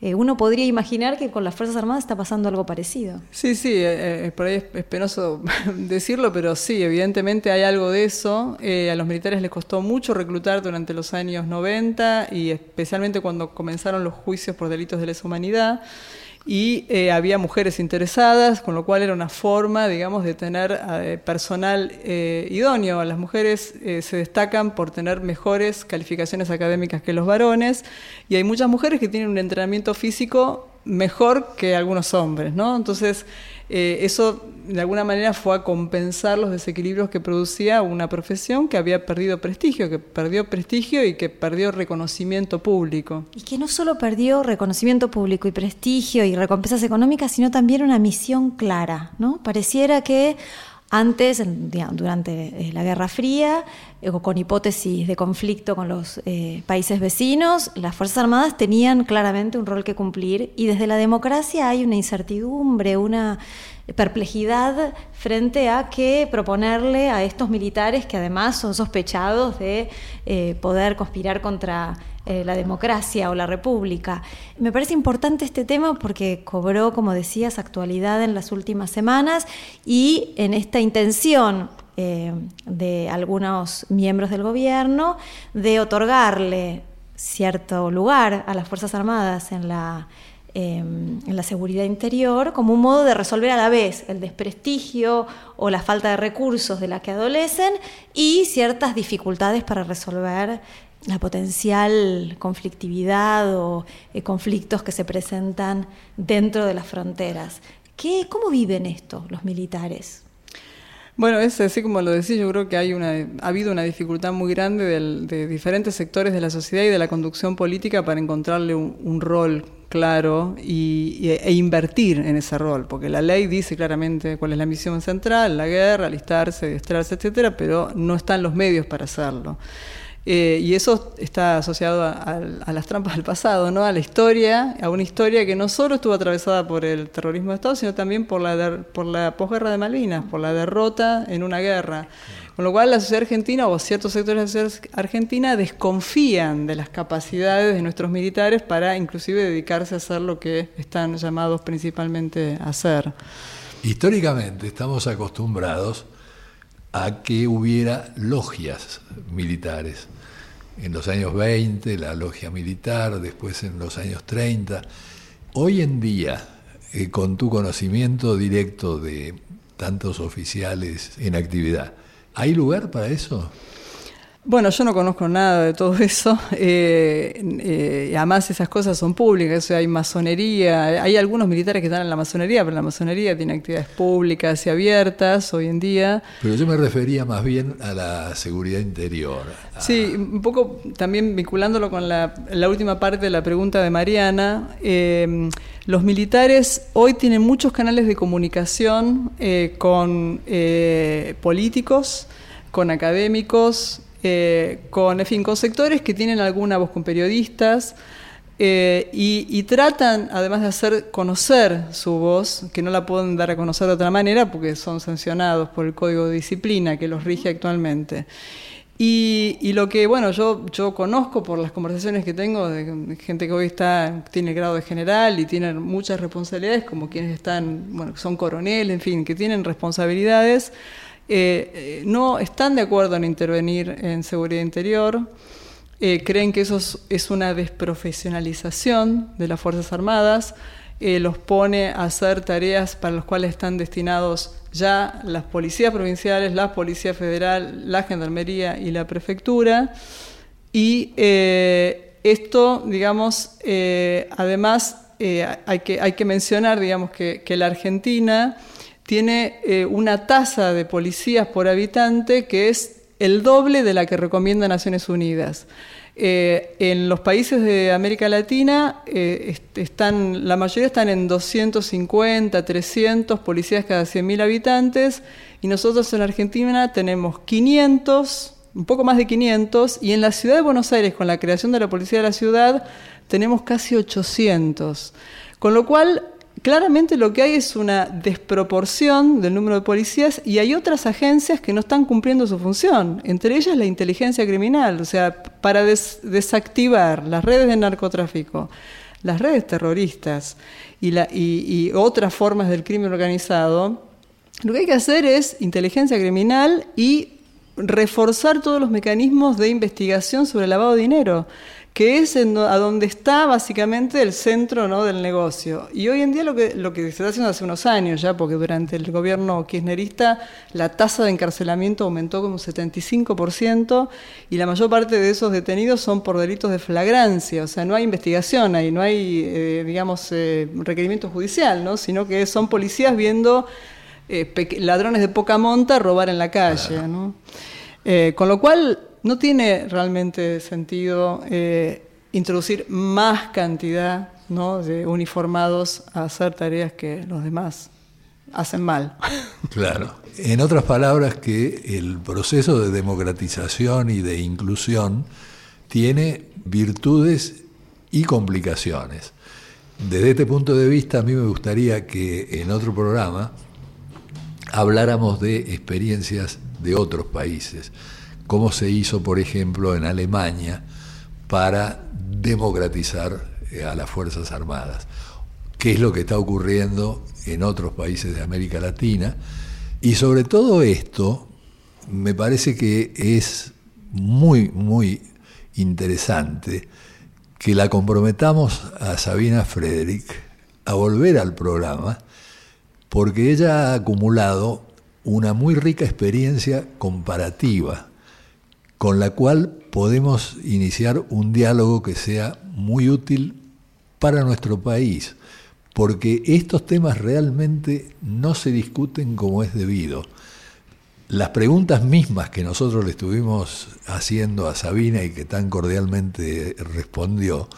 Eh, uno podría imaginar que con las Fuerzas Armadas está pasando algo parecido. Sí, sí, eh, eh, por ahí es, penoso decirlo, pero sí, evidentemente hay algo de eso. a los militares les costó mucho reclutar durante los años 90 y especialmente cuando comenzaron los juicios por delitos de lesa humanidad y eh, había mujeres interesadas, con lo cual era una forma, digamos, de tener eh, personal eh, idóneo. Las mujeres se destacan por tener mejores calificaciones académicas que los varones y hay muchas mujeres que tienen un entrenamiento físico mejor que algunos hombres, ¿no? Entonces, eso de alguna manera fue a compensar los desequilibrios que producía una profesión que había perdido prestigio, que perdió prestigio y que perdió reconocimiento público. Y que no solo perdió reconocimiento público y prestigio y recompensas económicas, sino también una misión clara, ¿no? Pareciera que antes, durante eh, la Guerra Fría, eh, con hipótesis de conflicto con los eh, países vecinos, las Fuerzas Armadas tenían claramente un rol que cumplir y desde la democracia hay una incertidumbre, una perplejidad frente a qué proponerle a estos militares que además son sospechados de poder conspirar contra la democracia o la república. Me parece importante este tema porque cobró, como decías, actualidad en las últimas semanas y en esta intención eh, de algunos miembros del gobierno de otorgarle cierto lugar a las Fuerzas Armadas en la, em, en la seguridad interior como un modo de resolver a la vez el desprestigio o la falta de recursos de la que adolecen y ciertas dificultades para resolver la potencial conflictividad o eh, conflictos que se presentan dentro de las fronteras. ¿Qué, ¿Cómo viven esto los militares? Bueno, es así como lo decía, yo creo que hay una, ha habido una dificultad muy grande de diferentes sectores de la sociedad y de la conducción política para encontrarle un, rol claro y, e invertir en ese rol, porque la ley dice claramente cuál es la misión central, la guerra, alistarse, adiestrarse, etcétera, pero no están los medios para hacerlo. Eh, y eso está asociado a, las trampas del pasado, ¿no? a la historia, a una historia que no solo estuvo atravesada por el terrorismo de Estado, sino también por la, por la posguerra de Malvinas, por la derrota en una guerra. Con lo cual la sociedad argentina o ciertos sectores de la sociedad argentina desconfían de las capacidades de nuestros militares para inclusive dedicarse a hacer lo que están llamados principalmente a hacer. Históricamente estamos acostumbrados a que hubiera logias militares. En los años 20, la logia militar, después en los años 30. Hoy en día, eh, con tu conocimiento directo de tantos oficiales en actividad, ¿hay lugar para eso? Bueno, yo no conozco nada de todo eso. Eh, eh, además, esas cosas son públicas. hay masonería. Hay algunos militares que están en la masonería, pero la masonería tiene actividades públicas y abiertas hoy en día. Pero yo me refería más bien a la seguridad interior. Sí, un poco también vinculándolo con la, última parte de la pregunta de Mariana. Eh, los militares hoy tienen muchos canales de comunicación con políticos, con académicos, eh, con, en fin, con sectores que tienen alguna voz con periodistas eh, y, tratan, además de hacer conocer su voz, que no la pueden dar a conocer de otra manera porque son sancionados por el Código de Disciplina que los rige actualmente. Y, lo que, bueno, yo, yo conozco por las conversaciones que tengo de gente que hoy está, tiene el grado de general y tiene muchas responsabilidades, como quienes están, bueno, son coroneles, en fin, que tienen responsabilidades, eh, eh, no están de acuerdo en intervenir en seguridad interior, eh, creen que eso es, una desprofesionalización de las Fuerzas Armadas, los pone a hacer tareas para las cuales están destinados ya las policías provinciales, la Policía Federal, la Gendarmería y la Prefectura. Y esto, digamos, además hay, que, hay que mencionar, digamos, que, que la Argentina tiene eh, una tasa de policías por habitante que es el doble de la que recomienda Naciones Unidas. Eh, en los países de América Latina, eh, están, la mayoría están en 250, 300 policías cada 100.000 habitantes y nosotros en Argentina tenemos 500, un poco más de 500, y en la ciudad de Buenos Aires, con la creación de la Policía de la Ciudad, tenemos casi 800. Con lo cual, claramente lo que hay es una desproporción del número de policías y hay otras agencias que no están cumpliendo su función, entre ellas la inteligencia criminal, o sea, para desactivar las redes de narcotráfico, las redes terroristas y, y otras formas del crimen organizado, lo que hay que hacer es inteligencia criminal y reforzar todos los mecanismos de investigación sobre el lavado de dinero que es a donde está básicamente el centro ¿no? del negocio. Y hoy en día lo que, lo que se está haciendo hace unos años ya, porque durante el gobierno kirchnerista la tasa de encarcelamiento aumentó como un 75% y la mayor parte de esos detenidos son por delitos de flagrancia, o sea, no hay investigación ahí, no hay, eh, digamos, eh, requerimiento judicial, ¿no? sino que son policías viendo eh, ladrones de poca monta robar en la calle. ¿no? con lo cual no tiene realmente sentido eh, introducir más cantidad de uniformados a hacer tareas que los demás hacen mal. Claro. En otras palabras, que el proceso de democratización y de inclusión tiene virtudes y complicaciones. Desde este punto de vista, a mí me gustaría que en otro programa habláramos de experiencias de otros países como se hizo, por ejemplo, en Alemania para democratizar eh, a las Fuerzas Armadas, qué es lo que está ocurriendo en otros países de América Latina. Y sobre todo esto, me parece que es muy, muy interesante que la comprometamos a Sabina Frederick a volver al programa, porque ella ha acumulado una muy rica experiencia comparativa con la cual podemos iniciar un diálogo que sea muy útil para nuestro país, porque estos temas realmente no se discuten como es debido. Las preguntas mismas que nosotros le estuvimos haciendo a Sabina y que tan cordialmente respondió,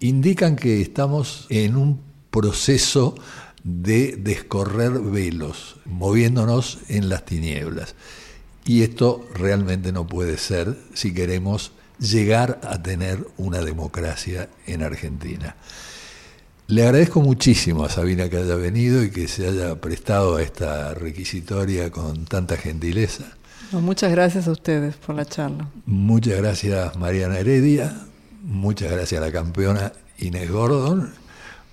indican que estamos en un proceso de descorrer velos, moviéndonos en las tinieblas. Y esto realmente no puede ser si queremos llegar a tener una democracia en Argentina. Le agradezco muchísimo a Sabina que haya venido y que se haya prestado a esta requisitoria con tanta gentileza. muchas gracias a ustedes por la charla. Muchas gracias Mariana Heredia, muchas gracias a la campeona Inés Gordon,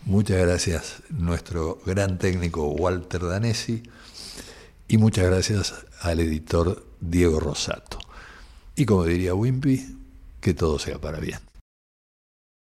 muchas gracias nuestro gran técnico Walter Danesi y muchas gracias al editor Diego Rosato. Y como diría Wimpy, que todo sea para bien.